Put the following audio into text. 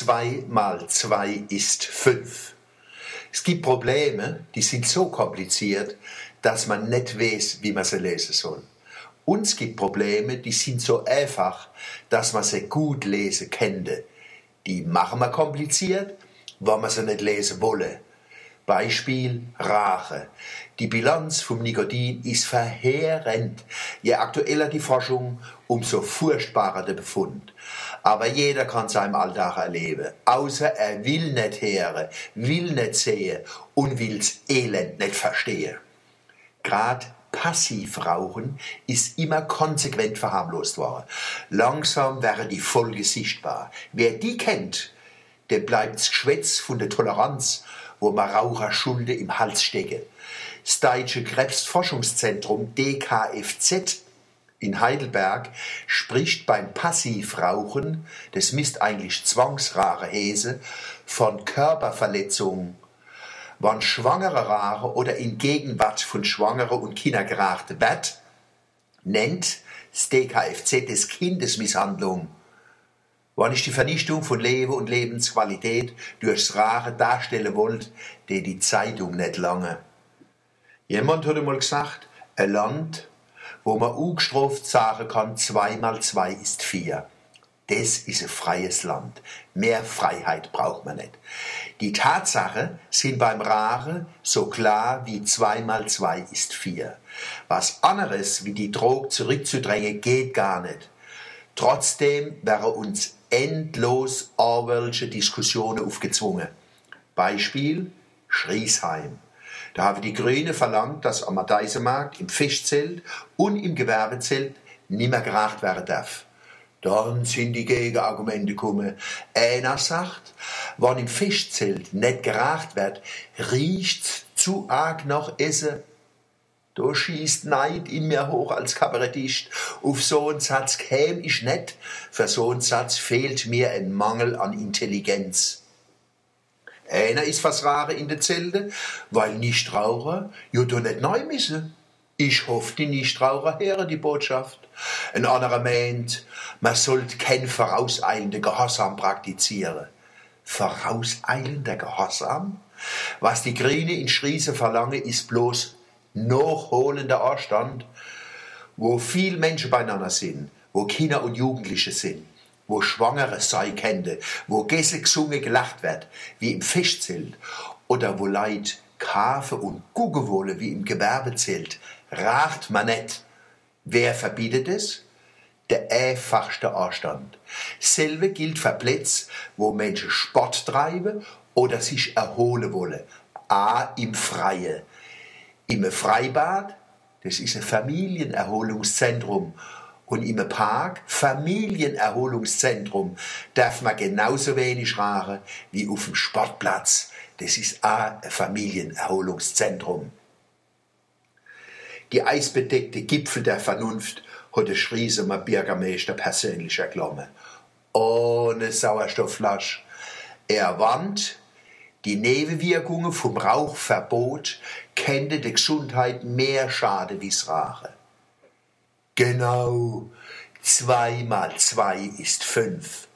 2 mal 2 ist 5. Es gibt Probleme, die sind so kompliziert, dass man nicht weiß, wie man sie lesen soll. Und es gibt Probleme, die sind so einfach, dass man sie gut lesen könnte. Die machen wir kompliziert, weil man sie nicht lesen wolle. Beispiel Rache. Die Bilanz vom Nikotin ist verheerend. Je aktueller die Forschung, umso furchtbarer der Befund. Aber jeder kann im Alltag erleben. Außer er will nicht hören, will nicht sehen und will's Elend nicht verstehen. Grad Passivrauchen ist immer konsequent verharmlost worden. Langsam wäre die Folge sichtbar. Wer die kennt, der bleibt Geschwätz von der Toleranz wo man Raucherschulde im Hals stecke. Das Deutsche Krebsforschungszentrum DKFZ in Heidelberg spricht beim Passivrauchen, das misst eigentlich zwangsrare Häse, von Körperverletzungen. Wann schwangere Rare oder in Gegenwart von Schwangere und Kinder gerachte wird, nennt das DKFZ das Kindesmisshandlung. Wann ich die Vernichtung von Leben und Lebensqualität durchs Rare darstellen wollt, die die Zeitung nicht lange. Jemand hat einmal gesagt, ein Land, wo man ungestraft sagen kann, zwei mal zwei ist vier. Das ist ein freies Land. Mehr Freiheit braucht man nicht. Die Tatsache sind beim Rare so klar wie zwei mal zwei ist vier. Was anderes wie die Droge zurückzudrängen geht gar nicht. Trotzdem wäre uns endlos Orwellsche Diskussionen aufgezwungen. Beispiel Schriesheim. Da haben die Grünen verlangt, dass am Madeisemarkt, im Fischzelt und im Gewerbezelt nimmer geracht werden darf. Dann sind die Gegenargumente gekommen. Einer sagt, wenn im Fischzelt nicht geracht wird, riecht's zu arg nach Essen da schießt Neid in mir hoch als Kabarettist. Auf so einen Satz käm ich nicht. Für so einen Satz fehlt mir ein Mangel an Intelligenz. Einer ist was Rare in der Zelte, weil Nichtraucher ja da nicht neu müssen. Ich hoffe, die Nichtraucher hören die Botschaft. Ein anderer meint, man sollte kein vorauseilender Gehorsam praktizieren. Vorauseilender Gehorsam? Was die Grüne in Schriese verlangen, ist bloß nachholender Anstand, wo viel Menschen beieinander sind, wo Kinder und Jugendliche sind, wo Schwangere sei kennen, wo Gäste gesungen gelacht wird, wie im Fischzelt, oder wo Leid Kafe und Guggewolle wie im Gewerbezelt, racht man nicht. Wer verbietet es? Der einfachste Anstand. Selbe gilt für Plätze, wo Menschen Sport treiben oder sich erholen wollen. A im Freie. Im Freibad, das ist ein Familienerholungszentrum. Und im Park, Familienerholungszentrum, darf man genauso wenig rauchen wie auf dem Sportplatz. Das ist auch ein Familienerholungszentrum. Die eisbedeckte Gipfel der Vernunft hat der Schriesemer Bürgermeister persönlich erklommen. Ohne Sauerstoffflasch. Er warnt, die Nebenwirkungen vom Rauchverbot kennte der Gesundheit mehr Schade wie's Rache. Genau, zwei mal zwei ist fünf.